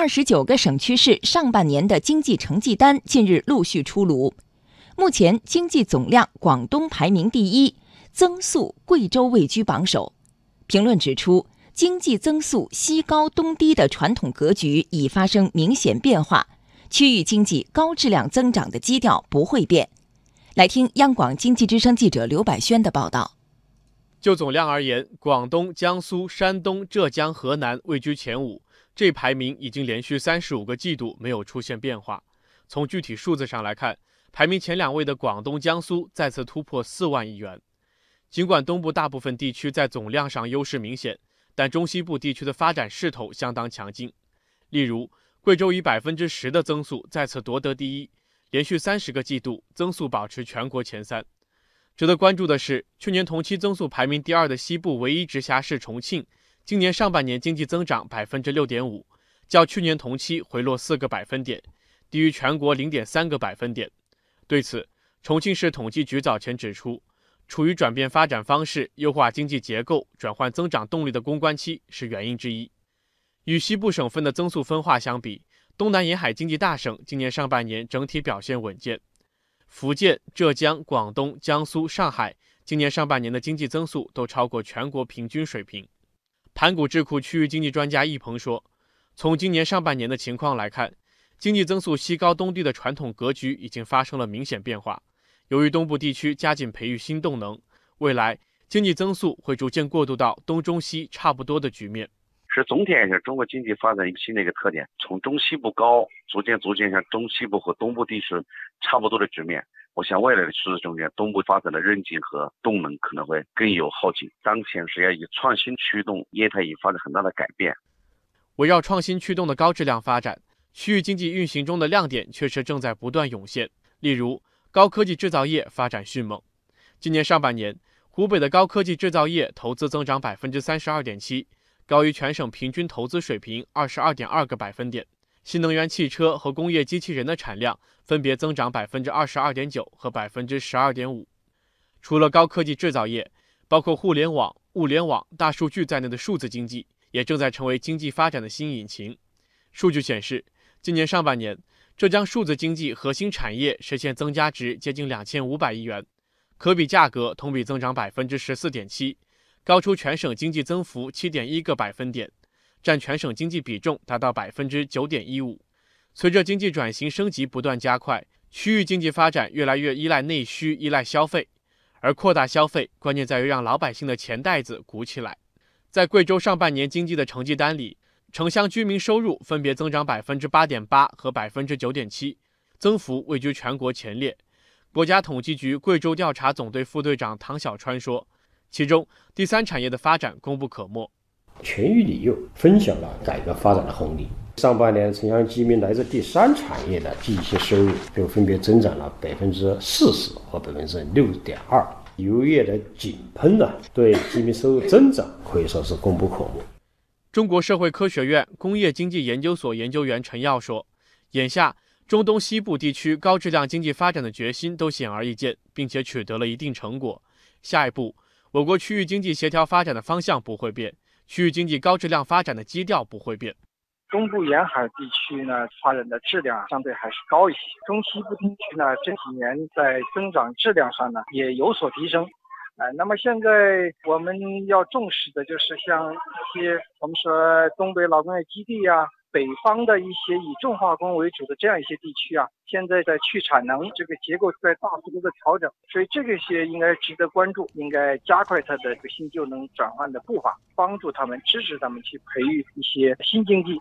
二十九个省区市上半年的经济成绩单近日陆续出炉。目前经济总量，广东排名第一，增速贵州位居榜首。评论指出，经济增速西高东低的传统格局已发生明显变化，区域经济高质量增长的基调不会变。来听央广经济之声记者刘百轩的报道。就总量而言，广东、江苏、山东、浙江、河南位居前五，这排名已经连续三十五个季度没有出现变化。从具体数字上来看，排名前两位的广东、江苏再次突破四万亿元。尽管东部大部分地区在总量上优势明显，但中西部地区的发展势头相当强劲。例如，贵州以百分之十的增速再次夺得第一，连续三十个季度增速保持全国前三。值得关注的是，去年同期增速排名第二的西部唯一直辖市重庆，今年上半年经济增长百分之六点五，较去年同期回落四个百分点，低于全国零点三个百分点。对此，重庆市统计局早前指出，处于转变发展方式、优化经济结构、转换增长动力的攻关期是原因之一。与西部省份的增速分化相比，东南沿海经济大省今年上半年整体表现稳健。福建、浙江、广东、江苏、上海今年上半年的经济增速都超过全国平均水平。盘古智库区域经济专家易鹏说：“从今年上半年的情况来看，经济增速西高东低的传统格局已经发生了明显变化。由于东部地区加紧培育新动能，未来经济增速会逐渐过渡到东中西差不多的局面。”是总体是中国经济发展一个新的一个特点，从中西部高逐渐逐渐向中西部和东部地区差不多的局面。我想未来的趋势中间，东部发展的韧劲和动能可能会更有耗劲。当前是要以创新驱动业态，已发生很大的改变。围绕创新驱动的高质量发展，区域经济运行中的亮点确实正在不断涌现。例如，高科技制造业发展迅猛。今年上半年，湖北的高科技制造业投资增长百分之三十二点七。高于全省平均投资水平二十二点二个百分点，新能源汽车和工业机器人的产量分别增长百分之二十二点九和百分之十二点五。除了高科技制造业，包括互联网、物联网、大数据在内的数字经济也正在成为经济发展的新引擎。数据显示，今年上半年，浙江数字经济核心产业实现增加值接近两千五百亿元，可比价格同比增长百分之十四点七。高出全省经济增幅七点一个百分点，占全省经济比重达到百分之九点一五。随着经济转型升级不断加快，区域经济发展越来越依赖内需、依赖消费，而扩大消费关键在于让老百姓的钱袋子鼓起来。在贵州上半年经济的成绩单里，城乡居民收入分别增长百分之八点八和百分之九点七，增幅位居全国前列。国家统计局贵州调查总队副队长唐小川说。其中，第三产业的发展功不可没。全域旅游分享了改革发展的红利。上半年，城乡居民来自第三产业的积极性收入就分别增长了百分之四十和百分之六点二。旅游业的井喷呢，对居民收入增长可以说是功不可没。中国社会科学院工业经济研究所研究员陈耀说：“眼下，中东西部地区高质量经济发展的决心都显而易见，并且取得了一定成果。下一步。”我国区域经济协调发展的方向不会变，区域经济高质量发展的基调不会变。东部沿海地区呢，发展的质量相对还是高一些。中西部地区呢，这几年在增长质量上呢也有所提升。呃，那么现在我们要重视的就是像一些我们说东北老工业基地呀。北方的一些以重化工为主的这样一些地区啊，现在在去产能这个结构在大幅度的调整，所以这个些应该值得关注，应该加快它的这个新旧能转换的步伐，帮助他们支持他们去培育一些新经济。